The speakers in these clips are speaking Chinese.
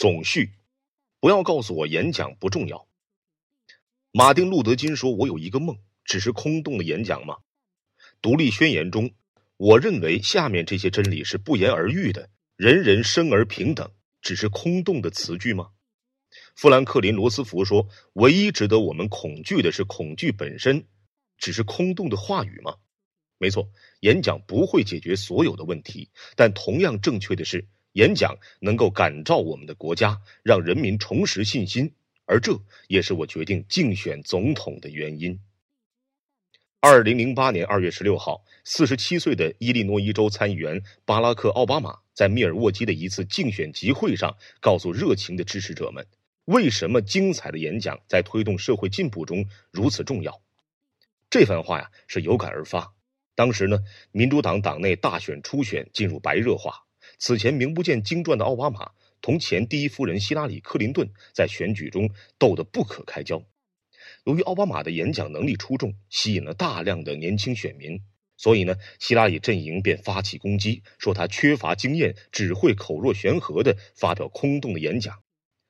总序，不要告诉我演讲不重要。马丁·路德·金说：“我有一个梦，只是空洞的演讲吗？”独立宣言中，我认为下面这些真理是不言而喻的：人人生而平等，只是空洞的词句吗？富兰克林·罗斯福说：“唯一值得我们恐惧的是恐惧本身，只是空洞的话语吗？”没错，演讲不会解决所有的问题，但同样正确的是，演讲能够感召我们的国家，让人民重拾信心，而这也是我决定竞选总统的原因。二零零八年二月十六号，四十七岁的伊利诺伊州参议员巴拉克·奥巴马在密尔沃基的一次竞选集会上，告诉热情的支持者们，为什么精彩的演讲在推动社会进步中如此重要。这番话呀，是有感而发。当时呢，民主党党内大选初选进入白热化。此前名不见经传的奥巴马同前第一夫人希拉里·克林顿在选举中斗得不可开交。由于奥巴马的演讲能力出众，吸引了大量的年轻选民，所以呢，希拉里阵营便发起攻击，说他缺乏经验，只会口若悬河的发表空洞的演讲。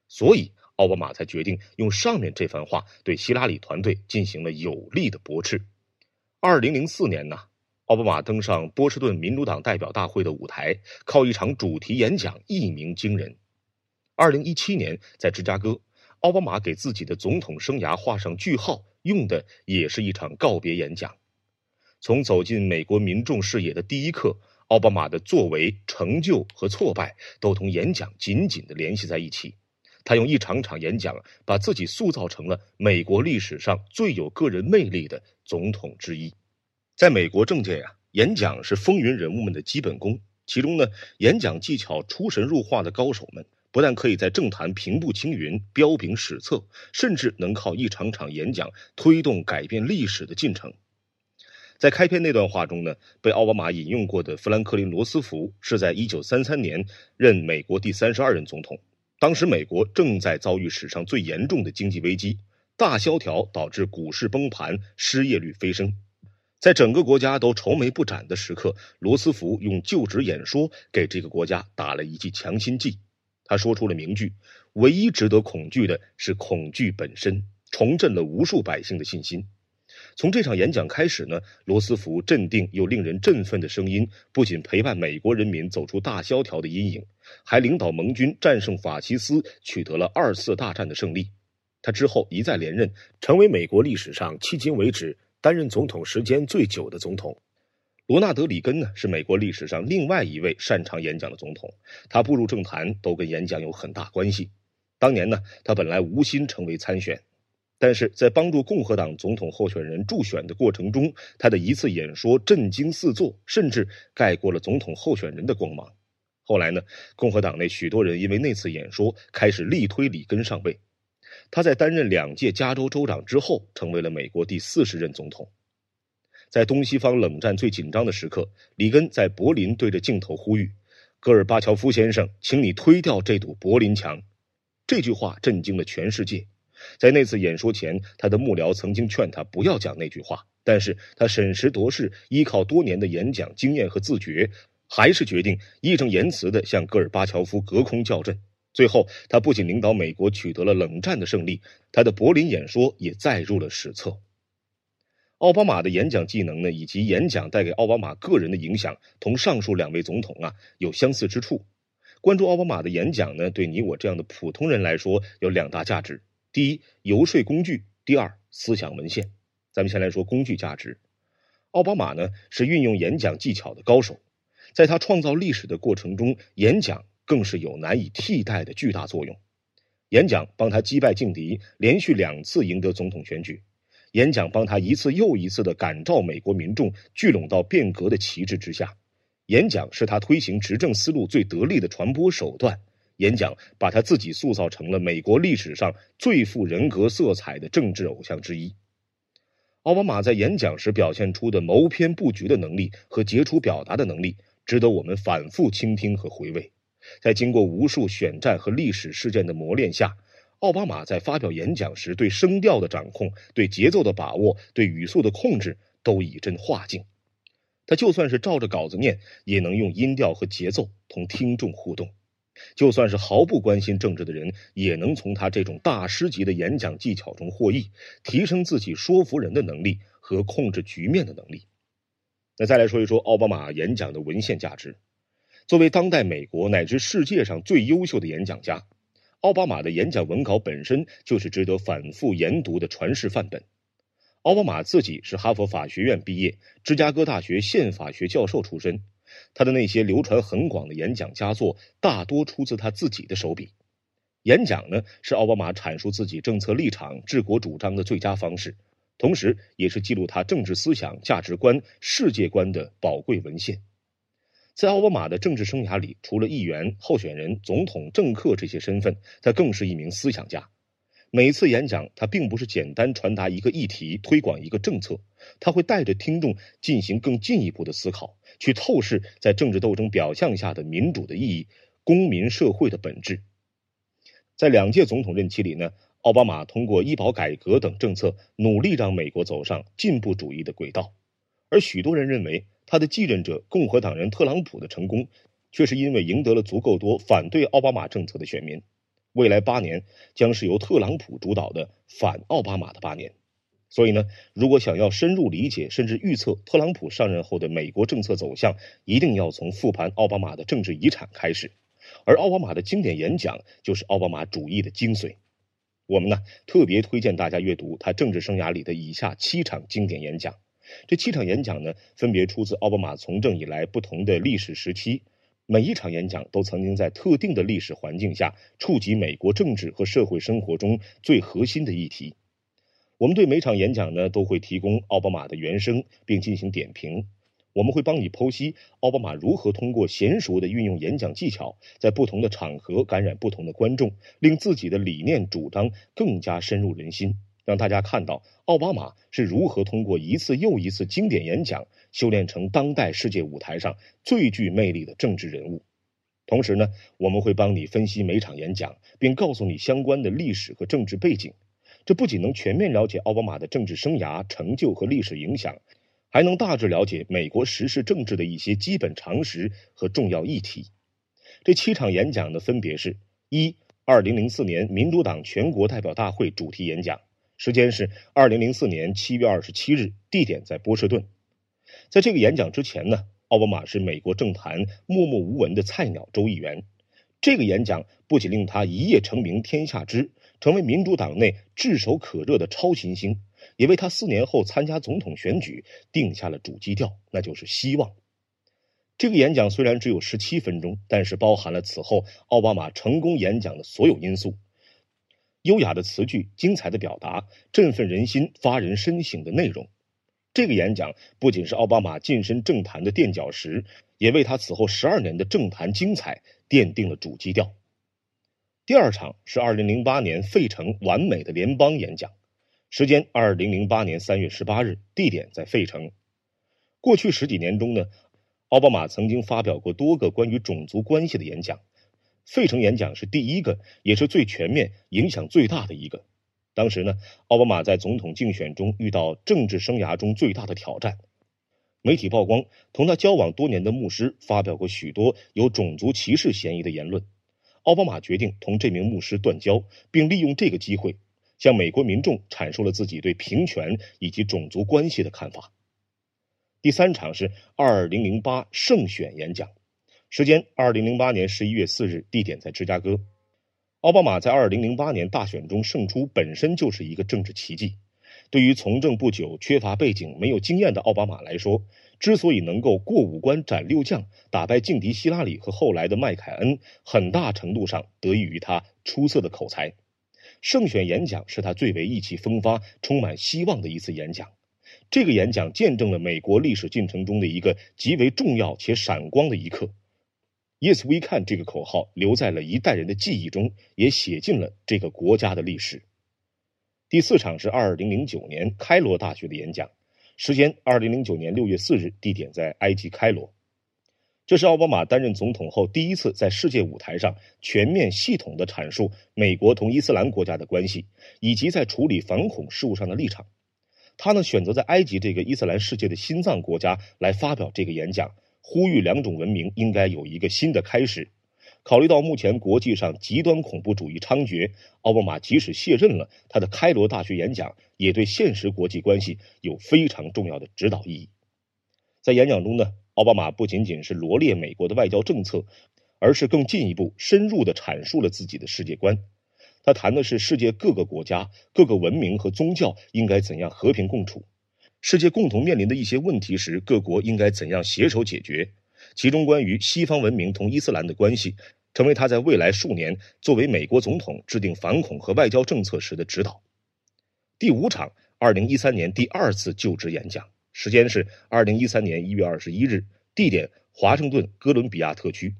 所以奥巴马才决定用上面这番话对希拉里团队进行了有力的驳斥。二零零四年呢？奥巴马登上波士顿民主党代表大会的舞台，靠一场主题演讲一鸣惊人。二零一七年在芝加哥，奥巴马给自己的总统生涯画上句号，用的也是一场告别演讲。从走进美国民众视野的第一刻，奥巴马的作为、成就和挫败都同演讲紧紧的联系在一起。他用一场场演讲，把自己塑造成了美国历史上最有个人魅力的总统之一。在美国政界呀，演讲是风云人物们的基本功。其中呢，演讲技巧出神入化的高手们，不但可以在政坛平步青云、彪炳史册，甚至能靠一场场演讲推动改变历史的进程。在开篇那段话中呢，被奥巴马引用过的富兰克林·罗斯福是在1933年任美国第三十二任总统。当时美国正在遭遇史上最严重的经济危机，大萧条导致股市崩盘，失业率飞升。在整个国家都愁眉不展的时刻，罗斯福用就职演说给这个国家打了一剂强心剂。他说出了名句：“唯一值得恐惧的是恐惧本身。”重振了无数百姓的信心。从这场演讲开始呢，罗斯福镇定又令人振奋的声音不仅陪伴美国人民走出大萧条的阴影，还领导盟军战胜法西斯，取得了二次大战的胜利。他之后一再连任，成为美国历史上迄今为止。担任总统时间最久的总统，罗纳德·里根呢，是美国历史上另外一位擅长演讲的总统。他步入政坛都跟演讲有很大关系。当年呢，他本来无心成为参选，但是在帮助共和党总统候选人助选的过程中，他的一次演说震惊四座，甚至盖过了总统候选人的光芒。后来呢，共和党内许多人因为那次演说开始力推里根上位。他在担任两届加州州长之后，成为了美国第四十任总统。在东西方冷战最紧张的时刻，里根在柏林对着镜头呼吁：“戈尔巴乔夫先生，请你推掉这堵柏林墙。”这句话震惊了全世界。在那次演说前，他的幕僚曾经劝他不要讲那句话，但是他审时度势，依靠多年的演讲经验和自觉，还是决定义正言辞地向戈尔巴乔夫隔空叫阵。最后，他不仅领导美国取得了冷战的胜利，他的柏林演说也载入了史册。奥巴马的演讲技能呢，以及演讲带给奥巴马个人的影响，同上述两位总统啊有相似之处。关注奥巴马的演讲呢，对你我这样的普通人来说有两大价值：第一，游说工具；第二，思想文献。咱们先来说工具价值。奥巴马呢是运用演讲技巧的高手，在他创造历史的过程中，演讲。更是有难以替代的巨大作用。演讲帮他击败劲敌，连续两次赢得总统选举；演讲帮他一次又一次的感召美国民众聚拢到变革的旗帜之下；演讲是他推行执政思路最得力的传播手段；演讲把他自己塑造成了美国历史上最富人格色彩的政治偶像之一。奥巴马在演讲时表现出的谋篇布局的能力和杰出表达的能力，值得我们反复倾听和回味。在经过无数选战和历史事件的磨练下，奥巴马在发表演讲时对声调的掌控、对节奏的把握、对语速的控制都以真化境。他就算是照着稿子念，也能用音调和节奏同听众互动。就算是毫不关心政治的人，也能从他这种大师级的演讲技巧中获益，提升自己说服人的能力和控制局面的能力。那再来说一说奥巴马演讲的文献价值。作为当代美国乃至世界上最优秀的演讲家，奥巴马的演讲文稿本身就是值得反复研读的传世范本。奥巴马自己是哈佛法学院毕业、芝加哥大学宪法学教授出身，他的那些流传很广的演讲佳作，大多出自他自己的手笔。演讲呢，是奥巴马阐述自己政策立场、治国主张的最佳方式。同时，也是记录他政治思想、价值观、世界观的宝贵文献。在奥巴马的政治生涯里，除了议员、候选人、总统、政客这些身份，他更是一名思想家。每次演讲，他并不是简单传达一个议题、推广一个政策，他会带着听众进行更进一步的思考，去透视在政治斗争表象下的民主的意义、公民社会的本质。在两届总统任期里呢？奥巴马通过医保改革等政策，努力让美国走上进步主义的轨道，而许多人认为他的继任者共和党人特朗普的成功，却是因为赢得了足够多反对奥巴马政策的选民。未来八年将是由特朗普主导的反奥巴马的八年。所以呢，如果想要深入理解甚至预测特朗普上任后的美国政策走向，一定要从复盘奥巴马的政治遗产开始，而奥巴马的经典演讲就是奥巴马主义的精髓。我们呢特别推荐大家阅读他政治生涯里的以下七场经典演讲。这七场演讲呢，分别出自奥巴马从政以来不同的历史时期，每一场演讲都曾经在特定的历史环境下触及美国政治和社会生活中最核心的议题。我们对每场演讲呢都会提供奥巴马的原声，并进行点评。我们会帮你剖析奥巴马如何通过娴熟的运用演讲技巧，在不同的场合感染不同的观众，令自己的理念主张更加深入人心，让大家看到奥巴马是如何通过一次又一次经典演讲，修炼成当代世界舞台上最具魅力的政治人物。同时呢，我们会帮你分析每场演讲，并告诉你相关的历史和政治背景。这不仅能全面了解奥巴马的政治生涯成就和历史影响。还能大致了解美国时事政治的一些基本常识和重要议题。这七场演讲呢，分别是：一、二零零四年民主党全国代表大会主题演讲，时间是二零零四年七月二十七日，地点在波士顿。在这个演讲之前呢，奥巴马是美国政坛默默无闻的菜鸟州议员。这个演讲不仅令他一夜成名天下知，成为民主党内炙手可热的超新星。也为他四年后参加总统选举定下了主基调，那就是希望。这个演讲虽然只有十七分钟，但是包含了此后奥巴马成功演讲的所有因素：优雅的词句、精彩的表达、振奋人心、发人深省的内容。这个演讲不仅是奥巴马晋升政坛的垫脚石，也为他此后十二年的政坛精彩奠定了主基调。第二场是二零零八年费城完美的联邦演讲。时间：二零零八年三月十八日，地点在费城。过去十几年中呢，奥巴马曾经发表过多个关于种族关系的演讲，费城演讲是第一个，也是最全面、影响最大的一个。当时呢，奥巴马在总统竞选中遇到政治生涯中最大的挑战，媒体曝光同他交往多年的牧师发表过许多有种族歧视嫌疑的言论，奥巴马决定同这名牧师断交，并利用这个机会。向美国民众阐述了自己对平权以及种族关系的看法。第三场是二零零八胜选演讲，时间二零零八年十一月四日，地点在芝加哥。奥巴马在二零零八年大选中胜出本身就是一个政治奇迹。对于从政不久、缺乏背景、没有经验的奥巴马来说，之所以能够过五关斩六将，打败劲敌希拉里和后来的麦凯恩，很大程度上得益于他出色的口才。胜选演讲是他最为意气风发、充满希望的一次演讲。这个演讲见证了美国历史进程中的一个极为重要且闪光的一刻。Yes, we can 这个口号留在了一代人的记忆中，也写进了这个国家的历史。第四场是二零零九年开罗大学的演讲，时间二零零九年六月四日，地点在埃及开罗。这是奥巴马担任总统后第一次在世界舞台上全面系统的阐述美国同伊斯兰国家的关系，以及在处理反恐事务上的立场。他呢选择在埃及这个伊斯兰世界的心脏国家来发表这个演讲，呼吁两种文明应该有一个新的开始。考虑到目前国际上极端恐怖主义猖獗，奥巴马即使卸任了，他的开罗大学演讲也对现实国际关系有非常重要的指导意义。在演讲中呢，奥巴马不仅仅是罗列美国的外交政策，而是更进一步深入地阐述了自己的世界观。他谈的是世界各个国家、各个文明和宗教应该怎样和平共处，世界共同面临的一些问题时，各国应该怎样携手解决。其中关于西方文明同伊斯兰的关系，成为他在未来数年作为美国总统制定反恐和外交政策时的指导。第五场，二零一三年第二次就职演讲，时间是二零一三年一月二十一日，地点华盛顿哥伦比亚特区。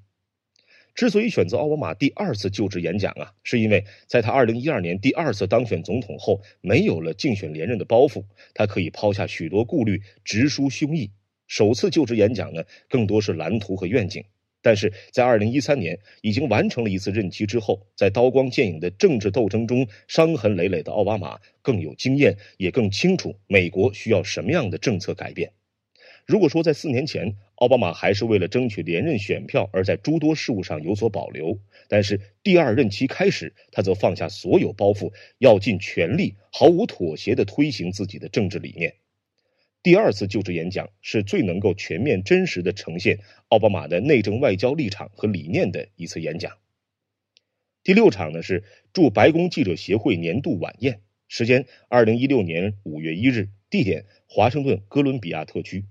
之所以选择奥巴马第二次就职演讲啊，是因为在他二零一二年第二次当选总统后，没有了竞选连任的包袱，他可以抛下许多顾虑，直抒胸臆。首次就职演讲呢，更多是蓝图和愿景。但是在二零一三年已经完成了一次任期之后，在刀光剑影的政治斗争中伤痕累累的奥巴马更有经验，也更清楚美国需要什么样的政策改变。如果说在四年前，奥巴马还是为了争取连任选票而在诸多事务上有所保留，但是第二任期开始，他则放下所有包袱，要尽全力、毫无妥协地推行自己的政治理念。第二次就职演讲是最能够全面、真实的呈现奥巴马的内政外交立场和理念的一次演讲。第六场呢是驻白宫记者协会年度晚宴，时间二零一六年五月一日，地点华盛顿哥伦比亚特区。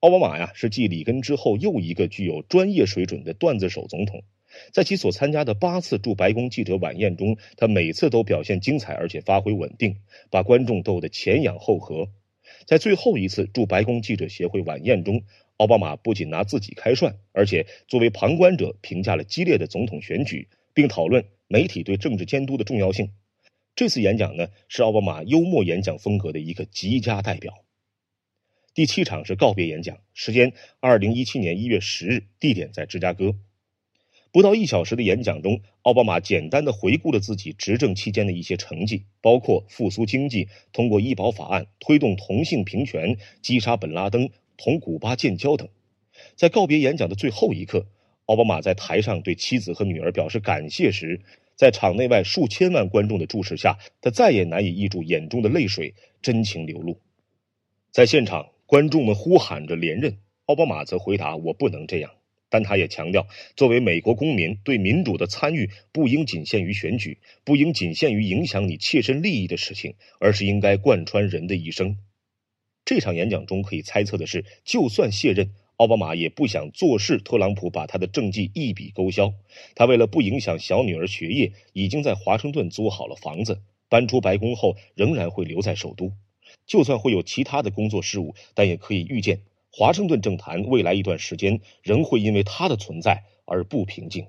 奥巴马呀是继里根之后又一个具有专业水准的段子手总统，在其所参加的八次驻白宫记者晚宴中，他每次都表现精彩，而且发挥稳定，把观众逗得前仰后合。在最后一次驻白宫记者协会晚宴中，奥巴马不仅拿自己开涮，而且作为旁观者评价了激烈的总统选举，并讨论媒体对政治监督的重要性。这次演讲呢，是奥巴马幽默演讲风格的一个极佳代表。第七场是告别演讲，时间二零一七年一月十日，地点在芝加哥。不到一小时的演讲中，奥巴马简单的回顾了自己执政期间的一些成绩，包括复苏经济、通过医保法案、推动同性平权、击杀本拉登、同古巴建交等。在告别演讲的最后一刻，奥巴马在台上对妻子和女儿表示感谢时，在场内外数千万观众的注视下，他再也难以抑住眼中的泪水，真情流露。在现场，观众们呼喊着连任，奥巴马则回答：“我不能这样。”但他也强调，作为美国公民，对民主的参与不应仅限于选举，不应仅限于影响你切身利益的事情，而是应该贯穿人的一生。这场演讲中可以猜测的是，就算卸任，奥巴马也不想坐视特朗普把他的政绩一笔勾销。他为了不影响小女儿学业，已经在华盛顿租好了房子，搬出白宫后仍然会留在首都。就算会有其他的工作事务，但也可以预见。华盛顿政坛未来一段时间仍会因为他的存在而不平静。